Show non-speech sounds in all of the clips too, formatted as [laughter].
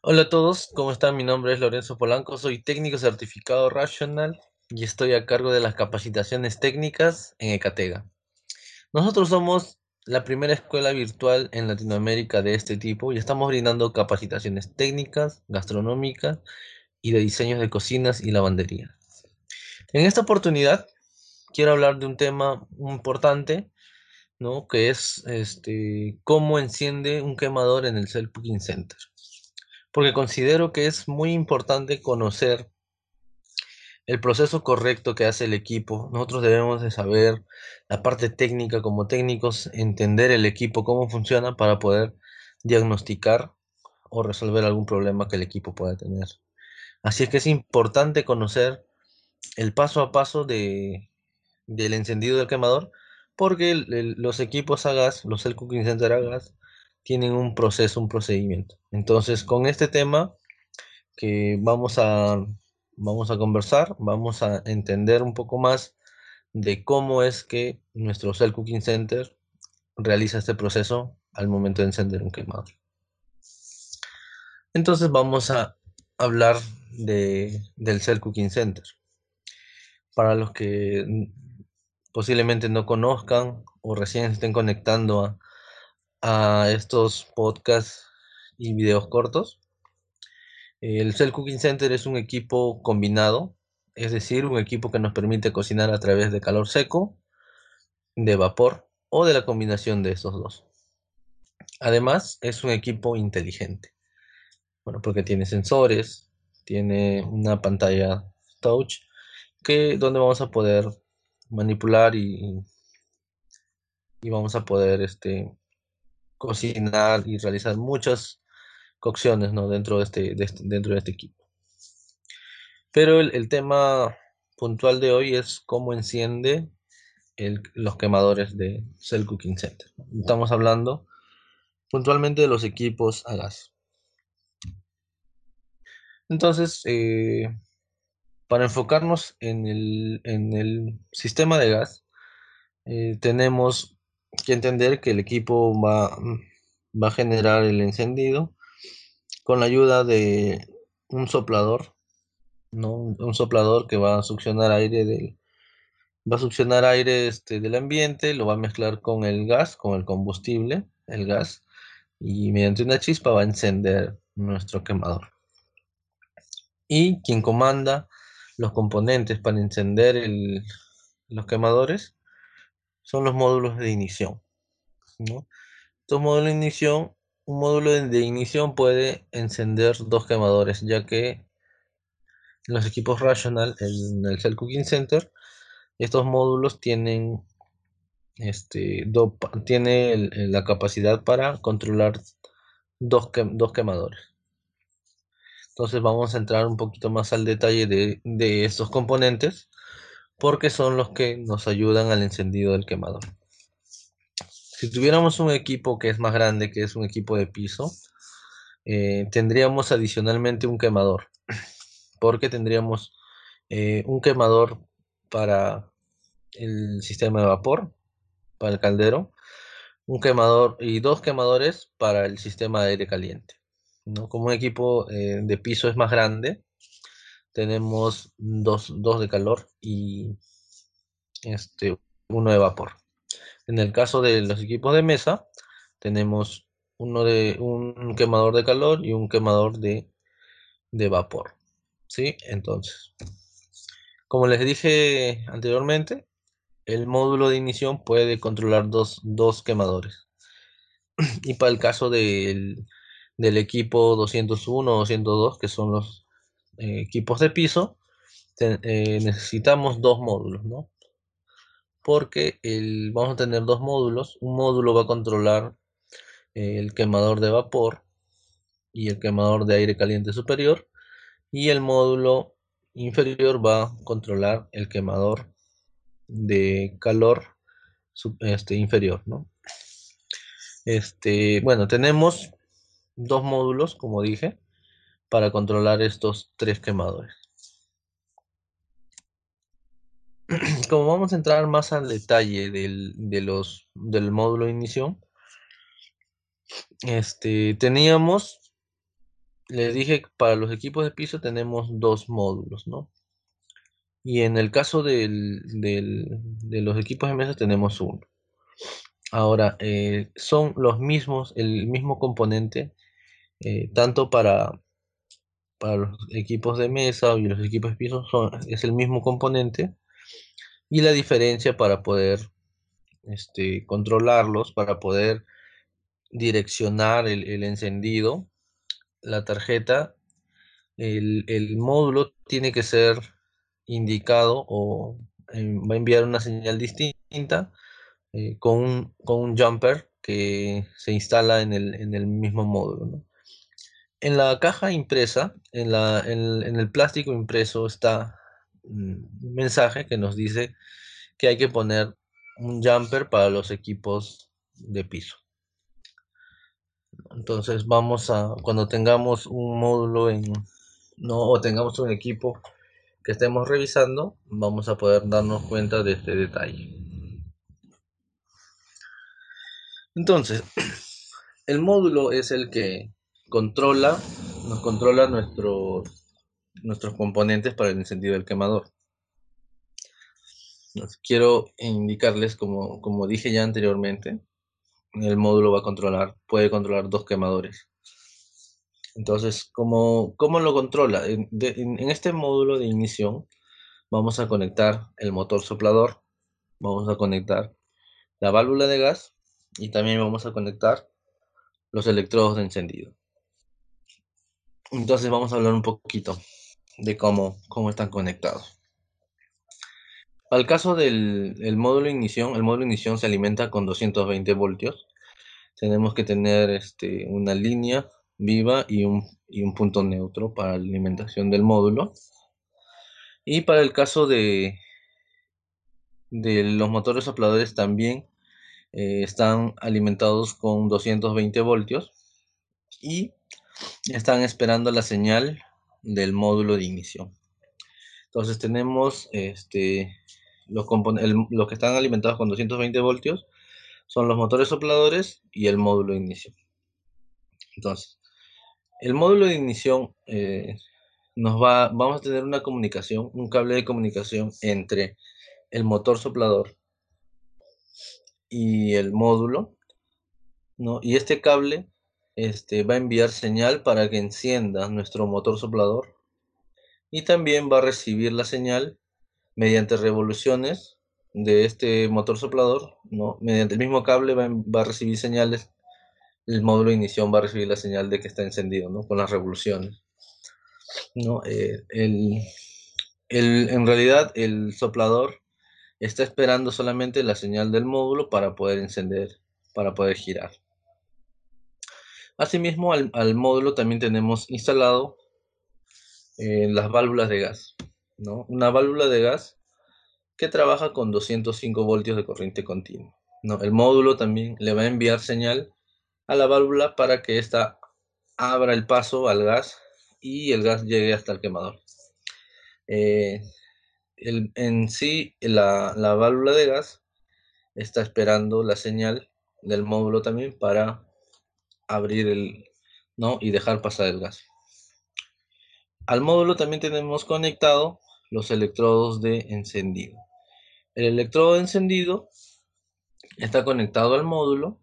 Hola a todos, ¿cómo están? Mi nombre es Lorenzo Polanco, soy técnico certificado Rational y estoy a cargo de las capacitaciones técnicas en Ecatega. Nosotros somos la primera escuela virtual en Latinoamérica de este tipo y estamos brindando capacitaciones técnicas, gastronómicas y de diseños de cocinas y lavandería. En esta oportunidad quiero hablar de un tema importante, ¿no? Que es este, cómo enciende un quemador en el Cell Cooking Center porque considero que es muy importante conocer el proceso correcto que hace el equipo. Nosotros debemos de saber la parte técnica como técnicos, entender el equipo, cómo funciona para poder diagnosticar o resolver algún problema que el equipo pueda tener. Así es que es importante conocer el paso a paso de, del encendido del quemador, porque los equipos a gas, los Cell Cooking Center a gas, tienen un proceso, un procedimiento. Entonces, con este tema que vamos a, vamos a conversar, vamos a entender un poco más de cómo es que nuestro Cell Cooking Center realiza este proceso al momento de encender un quemador. Entonces vamos a hablar de, del Cell Cooking Center. Para los que posiblemente no conozcan o recién estén conectando a, a estos podcasts y videos cortos. El Cell Cooking Center es un equipo combinado, es decir, un equipo que nos permite cocinar a través de calor seco, de vapor o de la combinación de estos dos. Además, es un equipo inteligente. Bueno, porque tiene sensores, tiene una pantalla touch que donde vamos a poder manipular y, y vamos a poder este, cocinar y realizar muchas cocciones ¿no? dentro, de este, este, dentro de este equipo. Pero el, tema puntual de hoy es cómo enciende los quemadores de Cell Cooking Center. Estamos hablando puntualmente de los equipos a gas. Entonces, eh, para enfocarnos en el, sistema de gas, eh, tenemos que entender que el equipo va, va a generar el encendido con la ayuda de un soplador, ¿no? Un, soplador que va a succionar aire del va a succionar aire este, del ambiente, lo va a mezclar con el gas, con el combustible, el gas, y mediante una chispa va a encender nuestro quemador. Y quien comanda los componentes para encender los quemadores son los módulos de ignición. Estos módulos de ignición, un módulo de ignición puede encender dos quemadores, ya que en los equipos Rational, en el Cell Cooking Center, estos módulos tienen, este, tiene la capacidad para controlar dos, dos quemadores. Entonces vamos a entrar un poquito más al detalle de, de estos componentes porque son los que nos ayudan al encendido del quemador. Si tuviéramos un equipo que es más grande, que es un equipo de piso, eh, tendríamos adicionalmente un quemador, porque tendríamos eh, un quemador para el sistema de vapor, para el caldero, un quemador y dos quemadores para el sistema de aire caliente. ¿no? Como un equipo eh, de piso es más grande, tenemos dos, de calor y este, uno de vapor. En el caso de los equipos de mesa, tenemos uno de un quemador de calor y un quemador de, vapor. ¿Sí? Entonces, como les dije anteriormente, el módulo de ignición puede controlar dos, quemadores. [clears throat] Y para el caso del, del equipo 201 o 202, que son los eh, equipos de piso, eh, necesitamos dos módulos, ¿no? Porque el, vamos a tener dos módulos. Un módulo va a controlar eh, el quemador de vapor y el quemador de aire caliente superior. Y el módulo inferior va a controlar el quemador de calor este, inferior, ¿no? Este, bueno, tenemos dos módulos, como dije para controlar estos tres quemadores. [clears throat] Como vamos a entrar más al detalle del, del módulo de inicio, este, teníamos les dije para los equipos de piso tenemos dos módulos, ¿no? Y en el caso de los equipos de mesa tenemos uno. Ahora, eh, son los mismos, el mismo componente, eh, tanto para, para los equipos de mesa y los equipos de piso, son, es el mismo componente. Y la diferencia para poder este, controlarlos, para poder direccionar el, encendido, la tarjeta, el, el, módulo tiene que ser indicado o eh, va a enviar una señal distinta eh, con, un, con, un, jumper que se instala en el, en el mismo módulo. En la caja impresa, en, la, en, el plástico impreso está un mensaje que nos dice que hay que poner un jumper para los equipos de piso. Entonces vamos a, cuando tengamos un módulo en, no, o tengamos un equipo que estemos revisando, vamos a poder darnos cuenta de este detalle. Entonces, [clears throat] el módulo es el que controla, nos controla nuestros, nuestros componentes para el encendido del quemador. Quiero indicarles, como, como dije ya anteriormente, el módulo va a controlar, puede controlar dos quemadores. Entonces, ¿cómo, cómo lo controla? En, en, este módulo de ignición vamos a conectar el motor soplador, vamos a conectar la válvula de gas y también vamos a conectar los electrodos de encendido. Entonces vamos a hablar un poquito de cómo, cómo están conectados. Al caso del el módulo ignición, el módulo ignición se alimenta con 220 voltios. Tenemos que tener este, una línea viva y un, y un punto neutro para la alimentación del módulo. Y para el caso de, de los motores sopladores también eh, están alimentados con 220 voltios y están esperando la señal del módulo de ignición. Entonces tenemos este, los, que están alimentados con 220 voltios son los motores sopladores y el módulo de ignición. Entonces, el módulo de ignición eh, nos va, vamos a tener una comunicación, un cable de comunicación entre el motor soplador y el módulo, ¿no? Y este cable este, va a enviar señal para que encienda nuestro motor soplador y también va a recibir la señal mediante revoluciones de este motor soplador, ¿no? Mediante el mismo cable va, va, a recibir señales, el módulo de ignición va a recibir la señal de que está encendido, ¿no? Con las revoluciones. ¿no? Eh, el, el, en realidad el soplador está esperando solamente la señal del módulo para poder encender, para poder girar. Asimismo, al, al módulo también tenemos instalado eh, las válvulas de gas. ¿no? Una válvula de gas que trabaja con 205 voltios de corriente continua. ¿no? El módulo también le va a enviar señal a la válvula para que ésta abra el paso al gas y el gas llegue hasta el quemador. Eh, en sí, la, válvula de gas está esperando la señal del módulo también para abrir el, ¿no? Y dejar pasar el gas. Al módulo también tenemos conectado los electrodos de encendido. El electrodo de encendido está conectado al módulo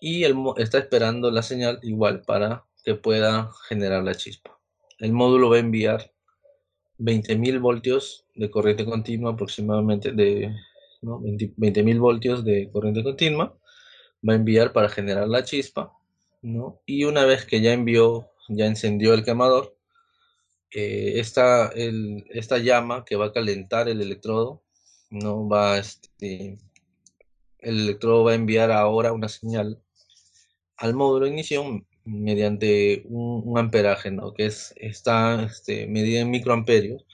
y está esperando la señal igual para que pueda generar la chispa. El módulo va a enviar 20.000 voltios de corriente continua aproximadamente de ¿no? 20.000 voltios de corriente continua va a enviar para generar la chispa ¿no? y una vez que ya envió ya encendió el quemador eh, esta, el, esta llama que va a calentar el electrodo no va este, el electrodo va a enviar ahora una señal al módulo de ignición mediante un, un, amperaje, ¿no? que es, está este, medida en microamperios,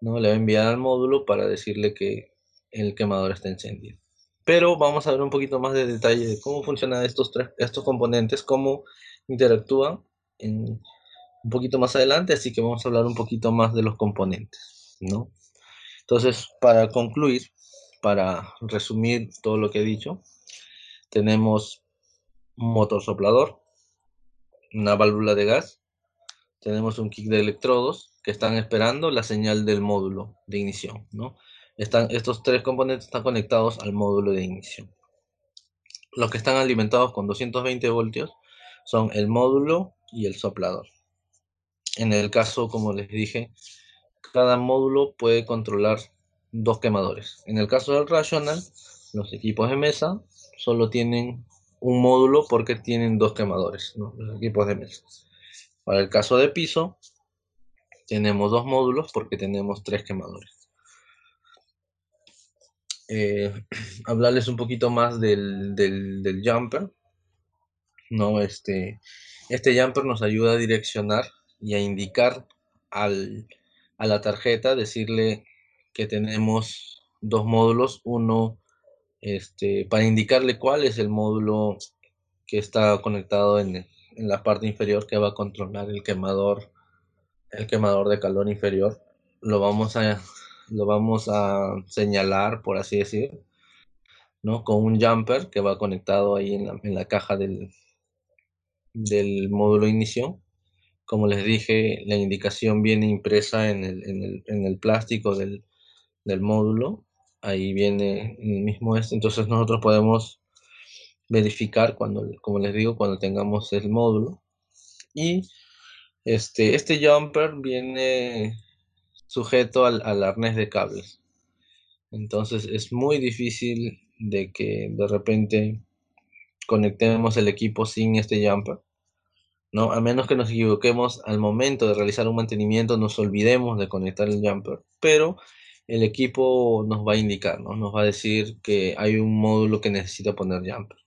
¿no? le va a enviar al módulo para decirle que el quemador está encendido. Pero vamos a ver un poquito más de detalle de cómo funcionan estos, tres, estos componentes, cómo interactúan un poquito más adelante, así que vamos a hablar un poquito más de los componentes. ¿no? Entonces, para concluir, para resumir todo lo que he dicho, tenemos un motor soplador, una válvula de gas, tenemos un kit de electrodos que están esperando la señal del módulo de ignición, ¿no? Están, estos tres componentes están conectados al módulo de ignición. Los que están alimentados con 220 voltios son el módulo y el soplador. En el caso, como les dije, cada módulo puede controlar dos quemadores. En el caso del Rational, los equipos de mesa solo tienen un módulo porque tienen dos quemadores, los equipos de mesa. Para el caso de piso, tenemos dos módulos porque tenemos tres quemadores. Eh, [clears throat] hablarles un poquito más del, del, jumper. No, este, este jumper nos ayuda a direccionar y a indicar al, a la tarjeta, decirle que tenemos dos módulos, uno este, para indicarle cuál es el módulo que está conectado en, en, la parte inferior que va a controlar el quemador, el quemador de calor inferior. Lo vamos a, lo vamos a señalar, por así decir, ¿no? Con un jumper que va conectado ahí en la, en la caja del, del módulo inicio. Como les dije, la indicación viene impresa en el, en el, en el plástico del, del módulo ahí viene el mismo este, entonces nosotros podemos verificar cuando, como les digo, cuando tengamos el módulo. Y este, este jumper viene sujeto al, arnés de cables. Entonces es muy difícil de que de repente conectemos el equipo sin este jumper. ¿no? A menos que nos equivoquemos al momento de realizar un mantenimiento, nos olvidemos de conectar el jumper. Pero el equipo nos va a indicar, ¿no? Nos va a decir que hay un módulo que necesita poner jumper.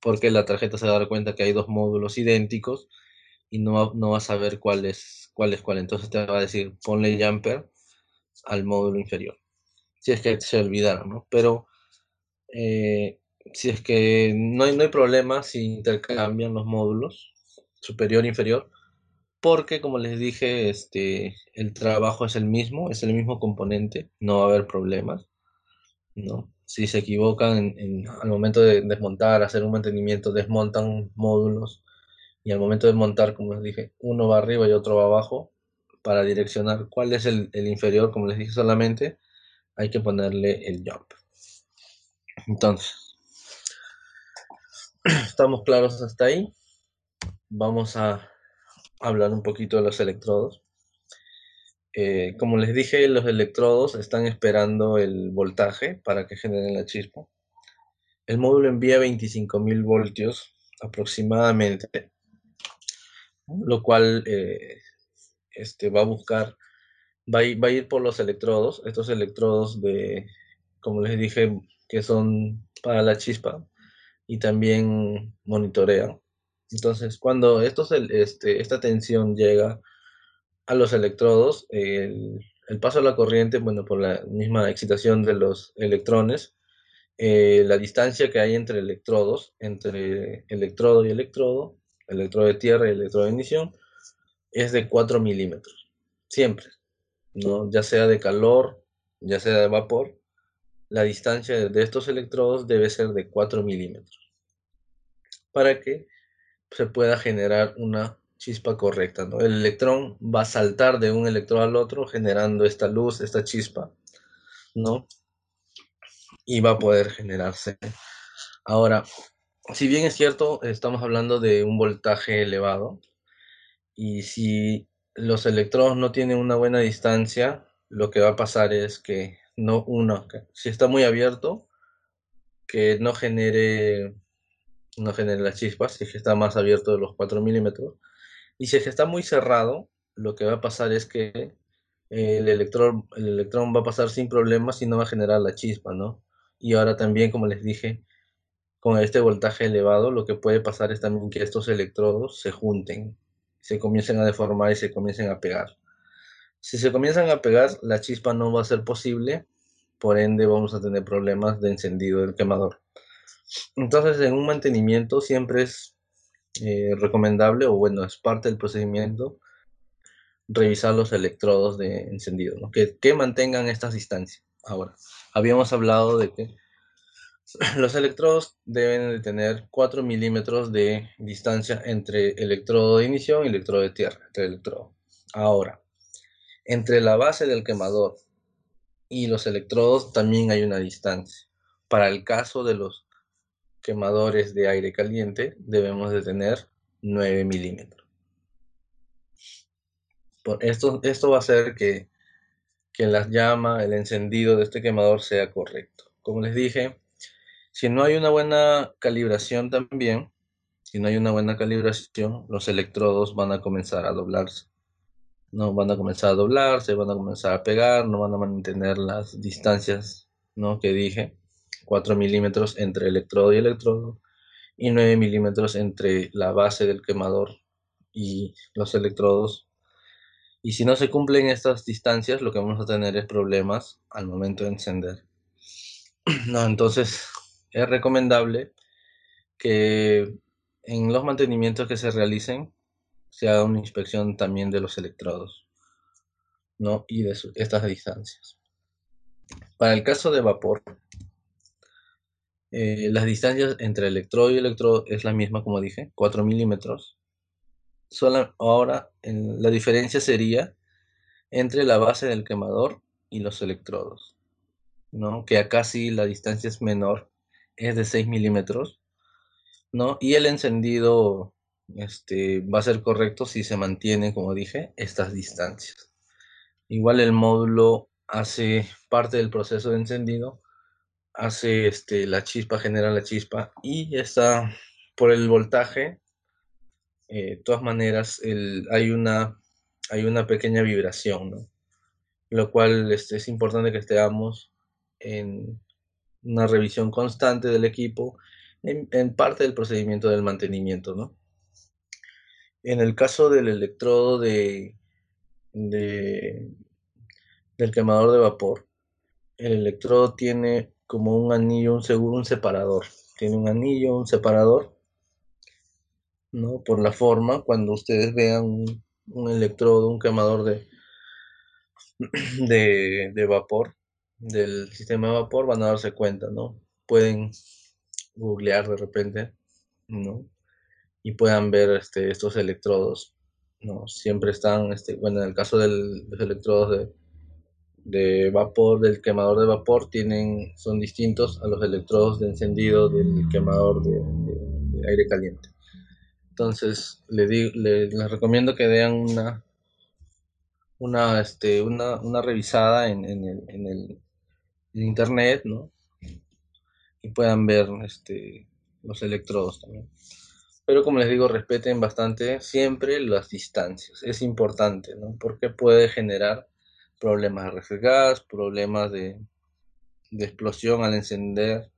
Porque la tarjeta se va a dar cuenta que hay dos módulos idénticos y no no va a saber cuál es, cuál es cuál. Entonces te va a decir, ponle jumper al módulo inferior. Si es que se olvidaron, ¿no? Pero eh, si es que no hay, no hay problema si intercambian los módulos superior e inferior porque como les dije, este, el trabajo es el mismo, es el mismo componente, no va a haber problemas, ¿no? Si se equivocan al momento de desmontar, hacer un mantenimiento, desmontan módulos y al momento de montar, como les dije, uno va arriba y otro va abajo para direccionar cuál es el, inferior, como les dije solamente, hay que ponerle el jump. Entonces, [clears throat] estamos claros hasta ahí. Vamos a hablar un poquito de los electrodos. Eh, como les dije, los electrodos están esperando el voltaje para que generen la chispa. El módulo envía 25.000 voltios aproximadamente, lo cual eh, este, va a buscar, va a, ir, va a ir por los electrodos, estos electrodos de, como les dije, que son para la chispa y también monitorean. Entonces, cuando estos, este, esta tensión llega a los electrodos, el, paso de la corriente, bueno, por la misma excitación de los electrones, eh, la distancia que hay entre electrodos, entre electrodo y electrodo, electrodo de tierra y electrodo de ignición, es de 4 milímetros. Siempre. ¿no? Ya sea de calor, ya sea de vapor, la distancia de estos electrodos debe ser de 4 milímetros. Para que se pueda generar una chispa correcta. ¿no? El electrón va a saltar de un electrón al otro generando esta luz, esta chispa, ¿no? Y va a poder generarse. Ahora, si bien es cierto, estamos hablando de un voltaje elevado, y si los electrones no tienen una buena distancia, lo que va a pasar es que no uno, si está muy abierto, que no genere no genere las chispas, si está más abierto de los 4 milímetros. Y si está muy cerrado, lo que va a pasar es que el electrón, el electrón va a pasar sin problemas y no va a generar la chispa, ¿no? Y ahora también, como les dije, con este voltaje elevado, lo que puede pasar es también que estos electrodos se junten, se comiencen a deformar y se comiencen a pegar. Si se comienzan a pegar, la chispa no va a ser posible, por ende vamos a tener problemas de encendido del quemador. Entonces, en un mantenimiento siempre es eh, recomendable, o bueno, es parte del procedimiento, revisar los electrodos de encendido, que, mantengan estas distancias. Ahora, habíamos hablado de que [laughs] Los electrodos deben de tener 4 milímetros de distancia entre electrodo de inicio y electrodo de tierra. Ahora, entre la base del quemador y los electrodos también hay una distancia. Para el caso de los quemadores de aire caliente debemos de tener 9 milímetros. Esto, esto va a hacer que, que la llama, el encendido de este quemador sea correcto. Como les dije, si no hay una buena calibración también, si no hay una buena calibración, los electrodos van a comenzar a doblarse. No van a comenzar a doblarse, van a comenzar a pegar, no van a mantener las distancias ¿no? que dije. 4 milímetros entre electrodo y electrodo y 9 milímetros entre la base del quemador y los electrodos. Y si no se cumplen estas distancias, lo que vamos a tener es problemas al momento de encender. [clears throat] No, entonces es recomendable que en los mantenimientos que se realicen se haga una inspección también de los electrodos ¿no? y de estas distancias. Para el caso de vapor, eh, las distancias entre electrodo y electrodo es la misma, como dije, 4 milímetros. Solo ahora la diferencia sería entre la base del quemador y los electrodos, ¿no? que acá sí la distancia es menor, es de 6 milímetros, ¿no? y el encendido este, va a ser correcto si se mantiene, como dije, estas distancias. Igual el módulo hace parte del proceso de encendido hace este, la chispa, genera la chispa y está por el voltaje. Eh, de todas maneras, el, hay, una, hay una pequeña vibración, ¿no? lo cual este, es importante que estemos en una revisión constante del equipo en, parte del procedimiento del mantenimiento. ¿no? En el caso del electrodo de, de, del quemador de vapor, el electrodo tiene como un anillo, un seguro, un separador. Tiene un anillo, un separador, ¿no? Por la forma, cuando ustedes vean un, electrodo, un quemador de, [clears throat] de, vapor, del sistema de vapor, van a darse cuenta, ¿no? Pueden googlear de repente, ¿no? Y puedan ver este, estos electrodos, ¿no? Siempre están, este, bueno, en el caso de los electrodos de, de vapor del quemador de vapor tienen, son distintos a los electrodos de encendido del quemador de, aire caliente. Entonces, le les recomiendo que den una, una, este, una, una revisada en, en, el, en, el, internet, ¿no? Y puedan ver este, los electrodos también. Pero como les digo, respeten bastante siempre las distancias. Es importante, ¿no? Porque puede generar problemas de refrigas, problemas de, explosión al encender.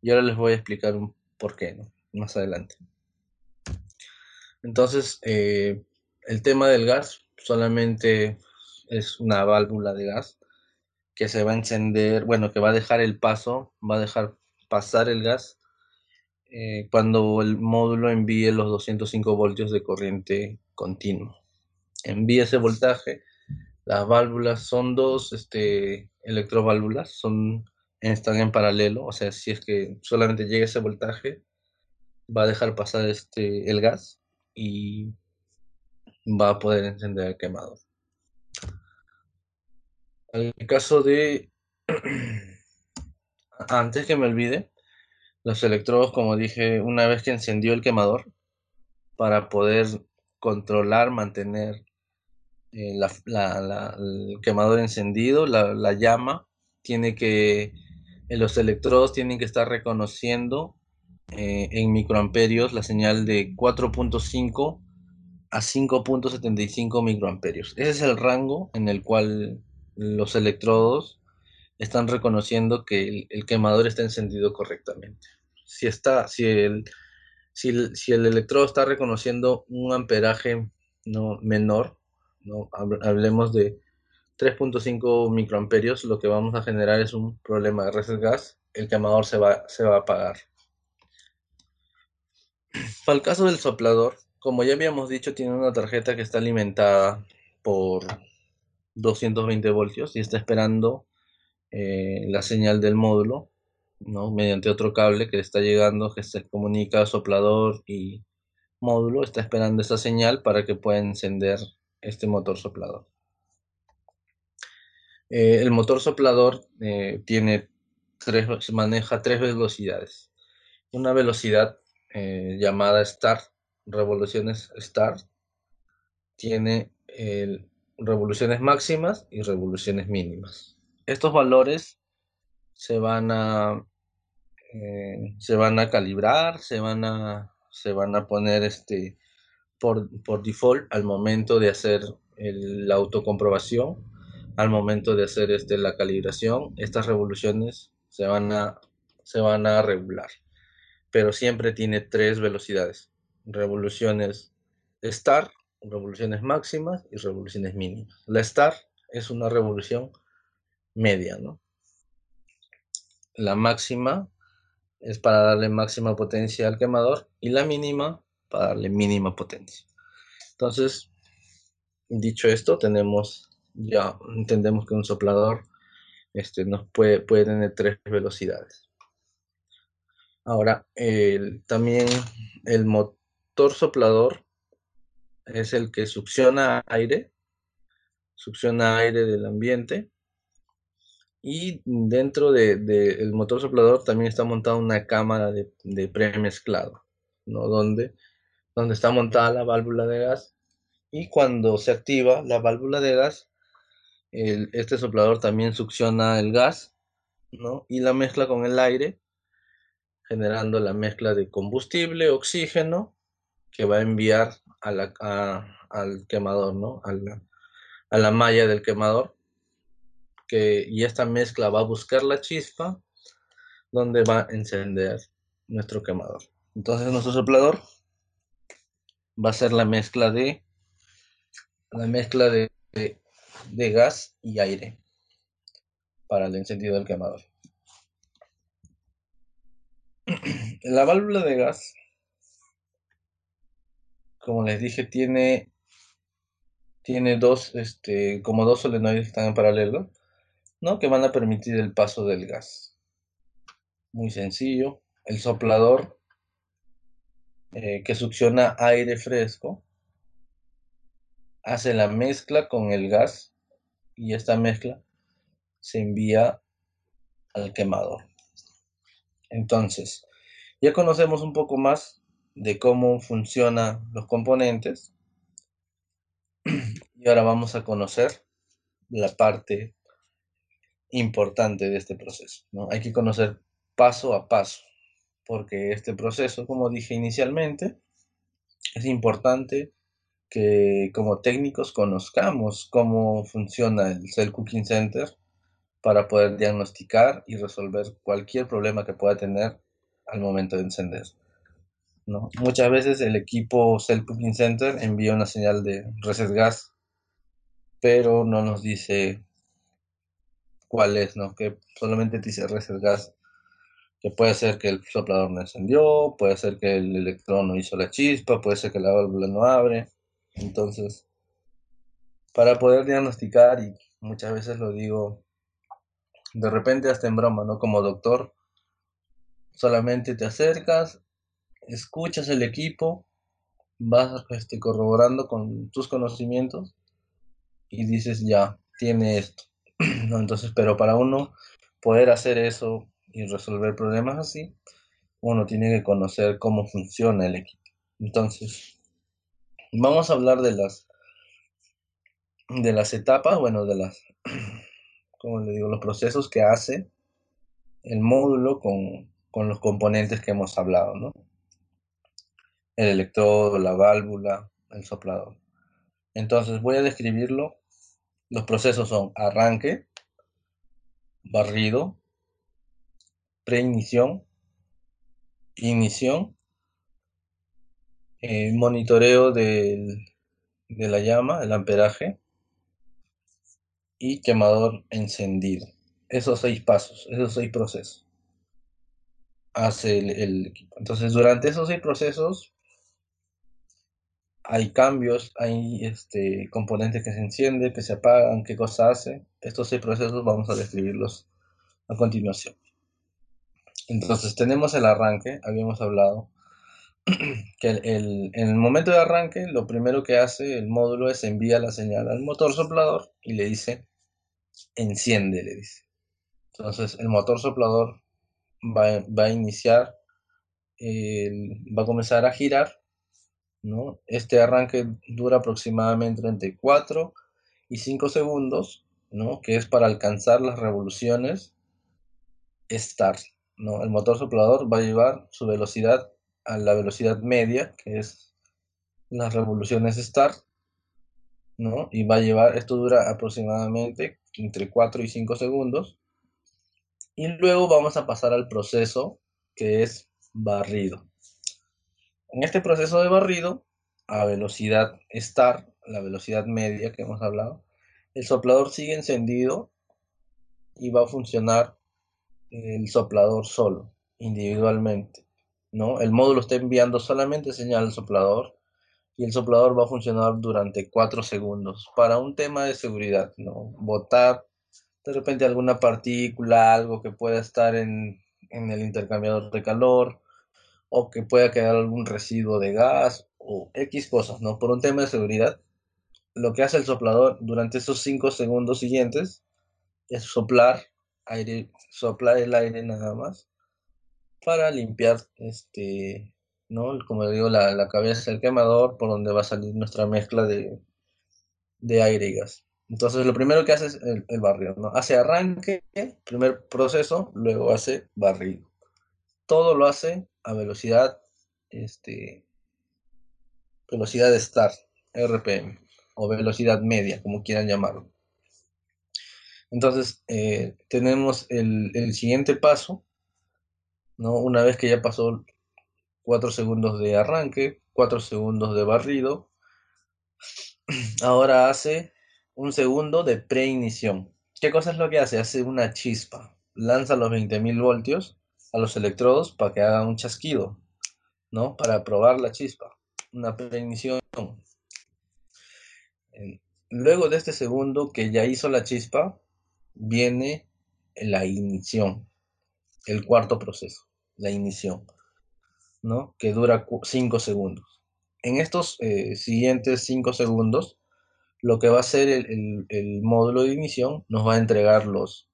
Y ahora les voy a explicar un por qué, ¿no? Más adelante. Entonces, eh, el tema del gas solamente es una válvula de gas que se va a encender, bueno, que va a dejar el paso, va a dejar pasar el gas eh, cuando el módulo envíe los 205 voltios de corriente continuo. Envía ese voltaje las válvulas son dos este, electroválvulas, son, están en paralelo, o sea, si es que solamente llega ese voltaje, va a dejar pasar este, el gas y va a poder encender el quemador. En el caso de, [clears throat] antes que me olvide, los electrodos, como dije, una vez que encendió el quemador, para poder controlar, mantener eh, el quemador encendido, la, llama, tiene que, eh, los electrodos tienen que estar reconociendo eh, en microamperios la señal de 4.5 a 5.75 microamperios. Ese es el rango en el cual los electrodos están reconociendo que el, quemador está encendido correctamente. Si, está, si, el, si, el, si el electrodo está reconociendo un amperaje no menor, ¿no? Hablemos de 3.5 microamperios, lo que vamos a generar es un problema de reset gas, el quemador se va, se va a apagar. Para el caso del soplador, como ya habíamos dicho, tiene una tarjeta que está alimentada por 220 voltios y está esperando eh, la señal del módulo ¿no? Mediante otro cable que está llegando, que se comunica soplador y módulo, está esperando esa señal para que pueda encender este motor soplador. Eh, el motor soplador eh, tiene tres, maneja tres velocidades. Una velocidad llamada start, revoluciones start, tiene revoluciones máximas y revoluciones mínimas. Estos valores se van a se van a calibrar, se van a se van a poner este por, por default al momento de hacer la autocomprobación al momento de hacer este, la calibración, estas revoluciones se van, a, se van a regular. Pero siempre tiene tres velocidades. Revoluciones start, revoluciones máximas y revoluciones mínimas. La start es una revolución media, ¿no? La máxima es para darle máxima potencia al quemador y la mínima para darle mínima potencia. Entonces, dicho esto, tenemos ya entendemos que un soplador este, nos puede, puede tener tres velocidades. Ahora, también el motor soplador es el que succiona aire, succiona aire del ambiente y dentro del de, motor soplador también está montada una cámara de, de premezclado, ¿no? donde, donde está montada la válvula de gas y cuando se activa la válvula de gas este soplador también succiona el gas, ¿no? Y la mezcla con el aire, generando la mezcla de combustible, oxígeno, que va a enviar a la, al quemador, ¿no? A la, a la malla del quemador. Que, y esta mezcla va a buscar la chispa donde va a encender nuestro quemador. Entonces nuestro soplador va a ser la mezcla de la mezcla de de gas y aire para el encendido del quemador. [clears throat] La válvula de gas, como les dije, tiene, tiene dos, este, como dos solenoides que están en paralelo, ¿no? que van a permitir el paso del gas. Muy sencillo. El soplador eh, que succiona aire fresco hace la mezcla con el gas y esta mezcla se envía al quemador. Entonces, ya conocemos un poco más de cómo funcionan los componentes y ahora vamos a conocer la parte importante de este proceso. ¿no? Hay que conocer paso a paso, porque este proceso, como dije inicialmente, es importante que como técnicos conozcamos cómo funciona el Cell Cooking Center para poder diagnosticar y resolver cualquier problema que pueda tener al momento de encender. Muchas veces el equipo Cell Cooking Center envía una señal de reset gas, pero no nos dice cuál es, ¿no? que solamente dice reset gas, que puede ser que el soplador no encendió, puede ser que el electrón no hizo la chispa, puede ser que la válvula no abre. Entonces, para poder diagnosticar, y muchas veces lo digo de repente hasta en broma, ¿no? Como doctor, solamente te acercas, escuchas el equipo, vas este, corroborando con tus conocimientos y dices, ya, tiene esto. [clears throat] Entonces, pero para uno poder hacer eso y resolver problemas así, uno tiene que conocer cómo funciona el equipo. Entonces, Vamos a hablar de las de las etapas, bueno, de las [clears throat] como le digo, los procesos que hace el módulo con, con los componentes que hemos hablado, ¿no? El electrodo, la válvula, el soplador. Entonces voy a describirlo. Los procesos son arranque, barrido, preignición, ignición eh, monitoreo de la llama, el amperaje y quemador encendido. Esos seis pasos, esos seis procesos hace el, equipo. Entonces, durante esos seis procesos hay cambios, hay este, componentes que se encienden, que se apagan, qué cosa hace. Estos seis procesos vamos a describirlos a continuación. Entonces tenemos el arranque, habíamos hablado, [clears throat] que el, en el momento de arranque lo primero que hace el módulo es envía la señal al motor soplador y le dice enciende, le dice. Entonces el motor soplador va, va a iniciar, va a comenzar a girar, ¿no? Este arranque dura aproximadamente entre 4 y 5 segundos, ¿no? Que es para alcanzar las revoluciones start, ¿no? El motor soplador va a llevar su velocidad a la velocidad media, que es las revoluciones start, ¿no? Y va a llevar, esto dura aproximadamente entre 4 y 5 segundos. Y luego vamos a pasar al proceso que es barrido. En este proceso de barrido, a velocidad start, la velocidad media que hemos hablado, el soplador sigue encendido y va a funcionar el soplador solo, individualmente. ¿no? El módulo está enviando solamente señal al soplador y el soplador va a funcionar durante 4 segundos para un tema de seguridad, ¿no? Botar de repente alguna partícula, algo que pueda estar en, en el intercambiador de calor o que pueda quedar algún residuo de gas o X cosas, ¿no? Por un tema de seguridad, lo que hace el soplador durante esos 5 segundos siguientes es soplar aire, soplar el aire nada más para limpiar este, ¿no? Como digo, la, la cabeza del quemador por donde va a salir nuestra mezcla de, de aire y gas. Entonces lo primero que hace es el, el barrido, ¿no? Hace arranque, primer proceso, luego hace barrido. Todo lo hace a velocidad, este, velocidad de start, RPM, o velocidad media, como quieran llamarlo. Entonces, eh, tenemos el, siguiente paso, ¿no? Una vez que ya pasó 4 segundos de arranque, 4 segundos de barrido, ahora hace un segundo de preignición. ¿Qué cosa es lo que hace? Hace una chispa. Lanza los 20.000 voltios a los electrodos para que haga un chasquido, ¿no? Para probar la chispa. Una preignición. Luego de este segundo que ya hizo la chispa, viene la ignición, el cuarto proceso, la ignición, ¿no? Que dura 5 segundos. En estos eh, siguientes 5 segundos, lo que va a hacer el, módulo de ignición nos va a entregar los,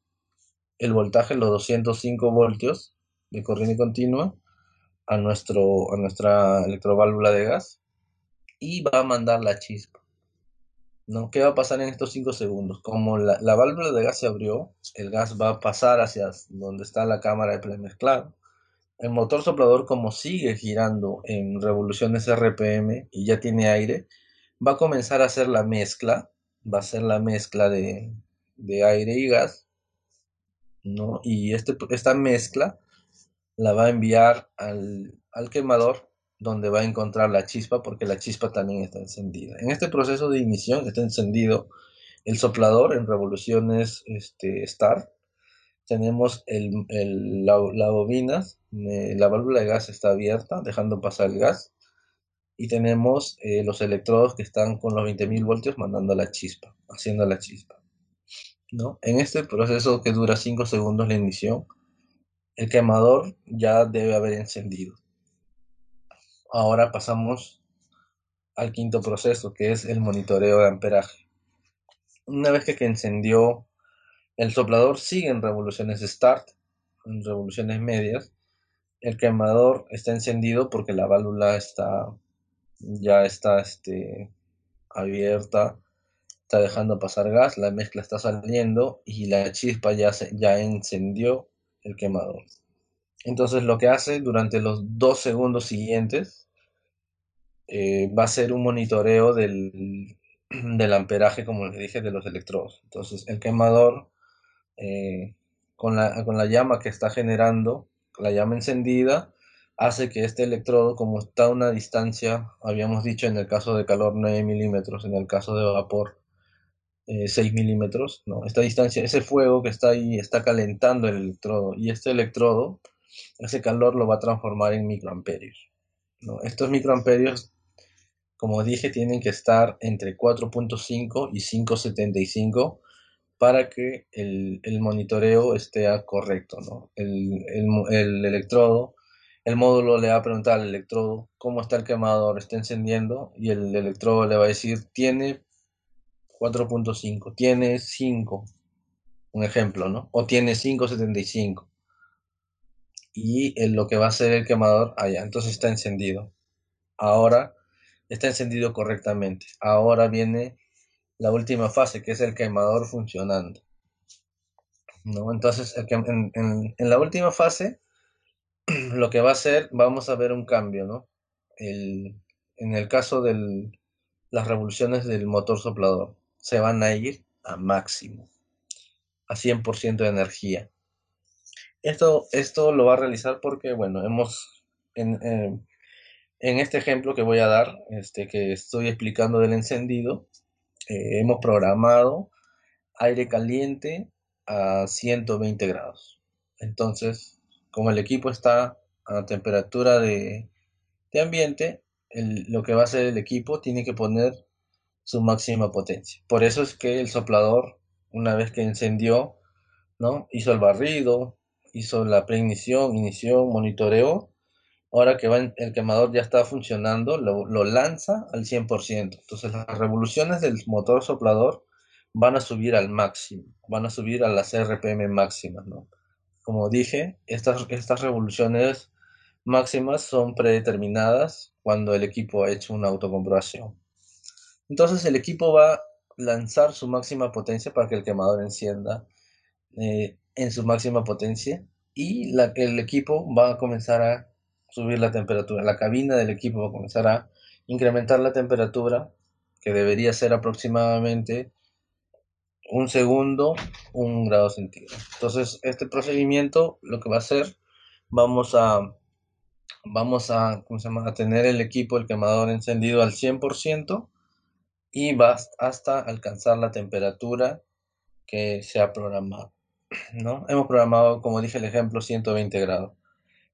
el voltaje, los 205 voltios de corriente continua a, nuestro, a nuestra electroválvula de gas y va a mandar la chispa. ¿no? ¿Qué va a pasar en estos 5 segundos? Como la, la, válvula de gas se abrió, el gas va a pasar hacia donde está la cámara de premezclado. El motor soplador, como sigue girando en revoluciones RPM y ya tiene aire, va a comenzar a hacer la mezcla, va a hacer la mezcla de, de aire y gas, ¿no? Y este, esta mezcla la va a enviar al, al quemador donde va a encontrar la chispa porque la chispa también está encendida. En este proceso de ignición está encendido el soplador en revoluciones este, start. Tenemos el, el, la, la, bobina, eh, la válvula de gas está abierta, dejando pasar el gas. Y tenemos eh, los electrodos que están con los 20.000 voltios mandando la chispa, haciendo la chispa. ¿no? En este proceso que dura 5 segundos la ignición, el quemador ya debe haber encendido. Ahora pasamos al quinto proceso, que es el monitoreo de amperaje. Una vez que, encendió el soplador, sigue en revoluciones start, en revoluciones medias. El quemador está encendido porque la válvula está ya está este, abierta, está dejando pasar gas, la mezcla está saliendo y la chispa ya, se, ya encendió el quemador. Entonces lo que hace durante los dos segundos siguientes eh, va a ser un monitoreo del, [clears throat] del, amperaje, como les dije, de los electrodos. Entonces el quemador, eh, con, la, con la llama que está generando, la llama encendida, hace que este electrodo, como está a una distancia, habíamos dicho en el caso de calor 9 milímetros, en el caso de vapor eh, 6 milímetros, ¿no? esta distancia, ese fuego que está ahí está calentando el electrodo y este electrodo, ese calor lo va a transformar en microamperios. ¿no? Estos microamperios, como dije, tienen que estar entre 4.5 y 5.75 para que el, monitoreo esté correcto, ¿no? El, el, electrodo, el módulo le va a preguntar al electrodo cómo está el quemador, está encendiendo, y el electrodo le va a decir, tiene 4.5, tiene 5, un ejemplo, ¿no? O tiene 5.75. Y lo que va a hacer el quemador, allá, ah, entonces está encendido. Ahora está encendido correctamente. Ahora viene la última fase, que es el quemador funcionando. ¿no? Entonces, en, en, la última fase, [clears throat] lo que va a hacer, vamos a ver un cambio, ¿no? El, en el caso de las revoluciones del motor soplador, se van a ir a máximo, a 100% de energía. Esto, esto lo va a realizar porque, bueno, hemos, en, en este ejemplo que voy a dar, este, que estoy explicando del encendido, eh, hemos programado aire caliente a 120 grados. Entonces, como el equipo está a temperatura de, ambiente, lo que va a hacer el equipo tiene que poner su máxima potencia. Por eso es que el soplador, una vez que encendió, ¿no? hizo el barrido, hizo la preignición, inició, monitoreó, ahora que va el quemador ya está funcionando, lo, lanza al 100%. Entonces las revoluciones del motor soplador van a subir al máximo, van a subir a las RPM máximas. Como dije, estas, estas revoluciones máximas son predeterminadas cuando el equipo ha hecho una autocomprobación. Entonces el equipo va a lanzar su máxima potencia para que el quemador encienda eh, en su máxima potencia y el equipo va a comenzar a subir la temperatura. La cabina del equipo va a comenzar a incrementar la temperatura, que debería ser aproximadamente un segundo, un grado centígrado. Entonces, este procedimiento lo que va a hacer, vamos a, vamos a, ¿cómo se llama? a tener el equipo, el quemador encendido al 100% y hasta alcanzar la temperatura que se ha programado. ¿no? Hemos programado, como dije el ejemplo, 120 grados.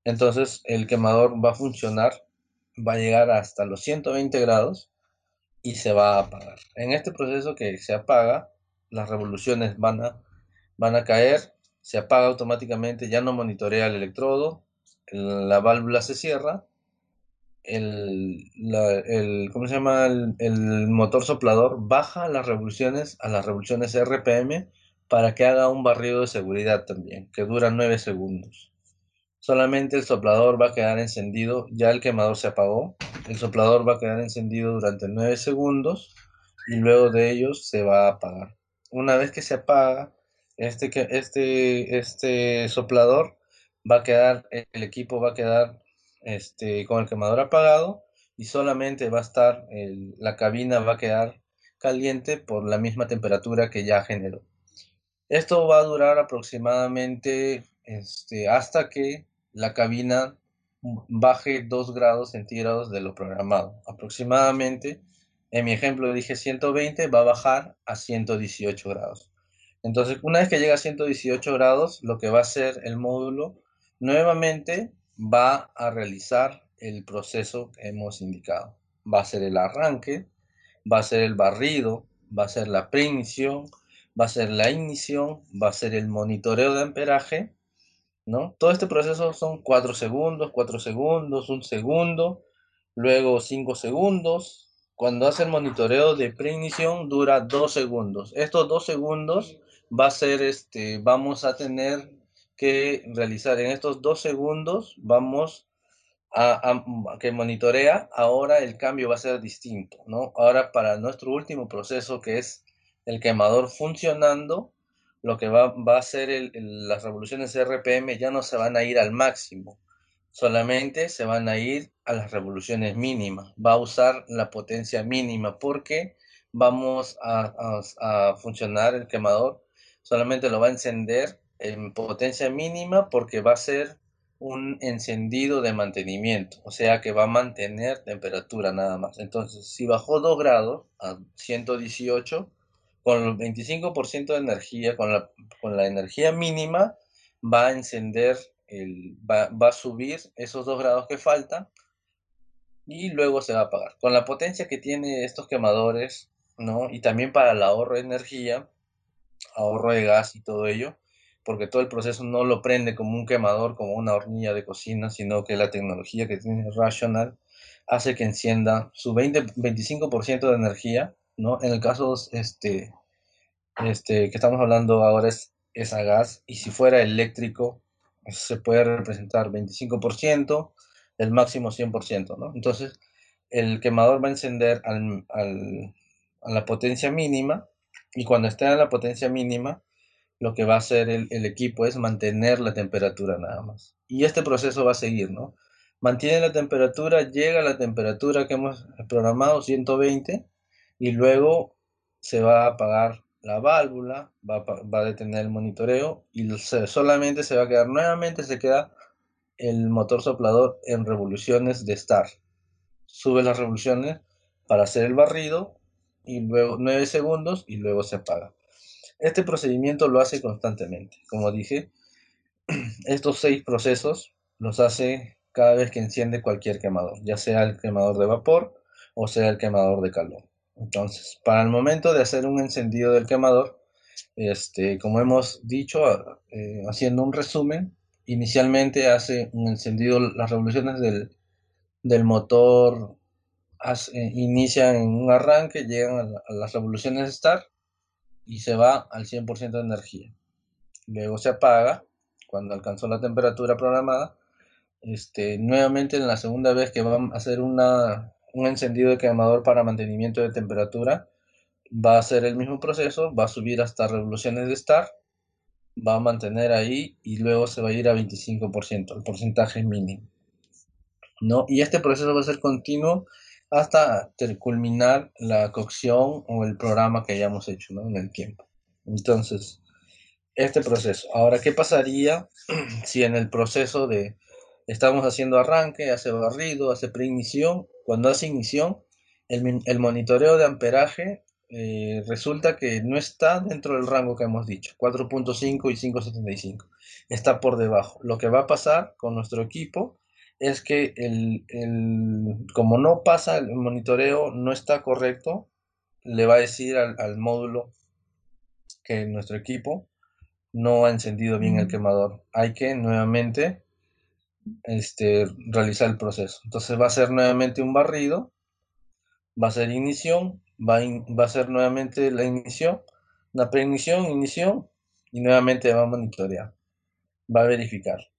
Entonces el quemador va a funcionar, va a llegar hasta los 120 grados y se va a apagar. En este proceso que se apaga, las revoluciones van a, van a caer, se apaga automáticamente, ya no monitorea el electrodo, la válvula se cierra, el, ¿cómo se llama? El, el, motor soplador baja las revoluciones a las revoluciones RPM para que haga un barrido de seguridad también, que dura 9 segundos. Solamente el soplador va a quedar encendido, ya el quemador se apagó, el soplador va a quedar encendido durante 9 segundos y luego de ellos se va a apagar. Una vez que se apaga, este, este, este soplador va a quedar, el equipo va a quedar este, con el quemador apagado y solamente va a estar, la cabina va a quedar caliente por la misma temperatura que ya generó. Esto va a durar aproximadamente este, hasta que la cabina baje 2 grados centígrados de lo programado. Aproximadamente, en mi ejemplo dije 120, va a bajar a 118 grados. Entonces, una vez que llega a 118 grados, lo que va a hacer el módulo nuevamente va a realizar el proceso que hemos indicado. Va a ser el arranque, va a ser el barrido, va a ser la preignición, va a ser la ignición, va a ser el monitoreo de amperaje ¿no? Todo este proceso son 4 segundos, 4 segundos, 1 segundo, luego 5 segundos. Cuando hace el monitoreo de preignición dura 2 segundos. Estos 2 segundos va a ser, este, vamos a tener que realizar en estos 2 segundos, vamos a, a, que monitorea, ahora el cambio va a ser distinto, ¿no? Ahora para nuestro último proceso que es el quemador funcionando, lo que va, va a ser las revoluciones RPM ya no se van a ir al máximo, solamente se van a ir a las revoluciones mínimas. Va a usar la potencia mínima porque vamos a, a, funcionar el quemador, solamente lo va a encender en potencia mínima porque va a ser un encendido de mantenimiento, o sea que va a mantener temperatura nada más. Entonces, si bajó 2 grados a 118, con el 25% de energía, con la, con la energía mínima, va a encender, el, va, va, a subir esos dos grados que faltan y luego se va a apagar. Con la potencia que tiene estos quemadores, ¿no? Y también para el ahorro de energía, ahorro de gas y todo ello, porque todo el proceso no lo prende como un quemador, como una hornilla de cocina, sino que la tecnología que tiene Rational hace que encienda su 20, 25% de energía, ¿no? En el caso este, este, que estamos hablando ahora es, es a gas, y si fuera eléctrico, se puede representar 25%, el máximo 100%, ¿no? Entonces, el quemador va a encender al, al, a la potencia mínima, y cuando esté a la potencia mínima, lo que va a hacer el, equipo es mantener la temperatura nada más. Y este proceso va a seguir, ¿no? Mantiene la temperatura, llega a la temperatura que hemos programado, 120, y luego se va a apagar la válvula, va a, va a detener el monitoreo y solamente se va a quedar, nuevamente se queda el motor soplador en revoluciones de start. Sube las revoluciones para hacer el barrido y luego 9 segundos y luego se apaga. Este procedimiento lo hace constantemente. Como dije, [clears throat] estos seis procesos los hace cada vez que enciende cualquier quemador, ya sea el quemador de vapor o sea el quemador de calor. Entonces, para el momento de hacer un encendido del quemador, este, como hemos dicho, eh, haciendo un resumen, inicialmente hace un encendido, las revoluciones del, del motor hace, inician en un arranque, llegan a, la, a las revoluciones y se va al 100% de energía. Luego se apaga cuando alcanzó la temperatura programada. Este, nuevamente en la segunda vez que va a hacer una, un encendido de quemador para mantenimiento de temperatura, va a hacer el mismo proceso, va a subir hasta revoluciones de start, va a mantener ahí y luego se va a ir a 25%, el porcentaje mínimo. ¿no? Y este proceso va a ser continuo hasta culminar la cocción o el programa que hayamos hecho en el tiempo. Entonces, este proceso. Ahora, ¿qué pasaría [clears throat] si en el proceso de estamos haciendo arranque, hace barrido, hace preignición? Cuando hace ignición, el, el monitoreo de amperaje eh, resulta que no está dentro del rango que hemos dicho, 4.5 y 5.75. Está por debajo. Lo que va a pasar con nuestro equipo es que el, el, como no pasa el monitoreo, no está correcto, le va a decir al, al módulo que nuestro equipo no ha encendido bien el quemador. Hay que nuevamente este, realizar el proceso. Entonces va a ser nuevamente un barrido, va a ser ignición, va a, in, va a ser nuevamente la ignición, la preignición, ignición y nuevamente va a monitorear, va a verificar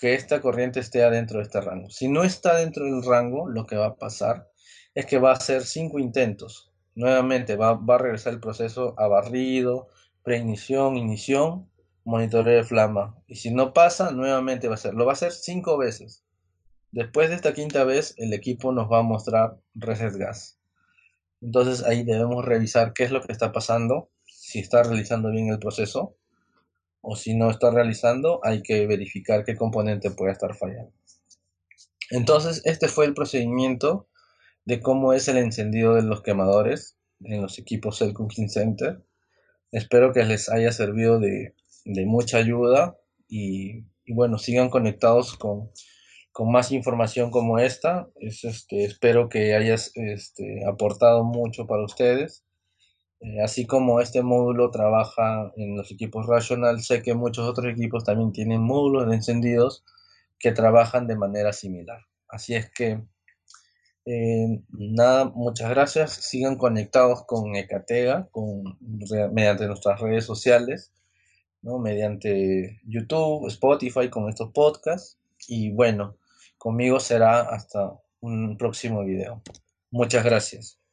que esta corriente esté adentro de este rango. Si no está dentro del rango, lo que va a pasar es que va a hacer cinco intentos. Nuevamente va, va a regresar el proceso a barrido, preignición, ignición, monitoreo de flama. Y si no pasa, nuevamente va a ser. Lo va a hacer cinco veces. Después de esta quinta vez, el equipo nos va a mostrar reset gas. Entonces ahí debemos revisar qué es lo que está pasando, si está realizando bien el proceso o si no está realizando, hay que verificar qué componente puede estar fallando. Entonces, este fue el procedimiento de cómo es el encendido de los quemadores en los equipos Cell Cooking Center. Espero que les haya servido de, de mucha ayuda y, bueno, sigan conectados con, con, más información como esta. Es, este, espero que hayas este, aportado mucho para ustedes. Eh, así como este módulo trabaja en los equipos Rational, sé que muchos otros equipos también tienen módulos de encendidos que trabajan de manera similar. Así es que, eh, nada, muchas gracias. Sigan conectados con Ecatega, con, mediante nuestras redes sociales, ¿no? mediante YouTube, Spotify, con estos podcasts. Y bueno, conmigo será hasta un próximo video. Muchas gracias.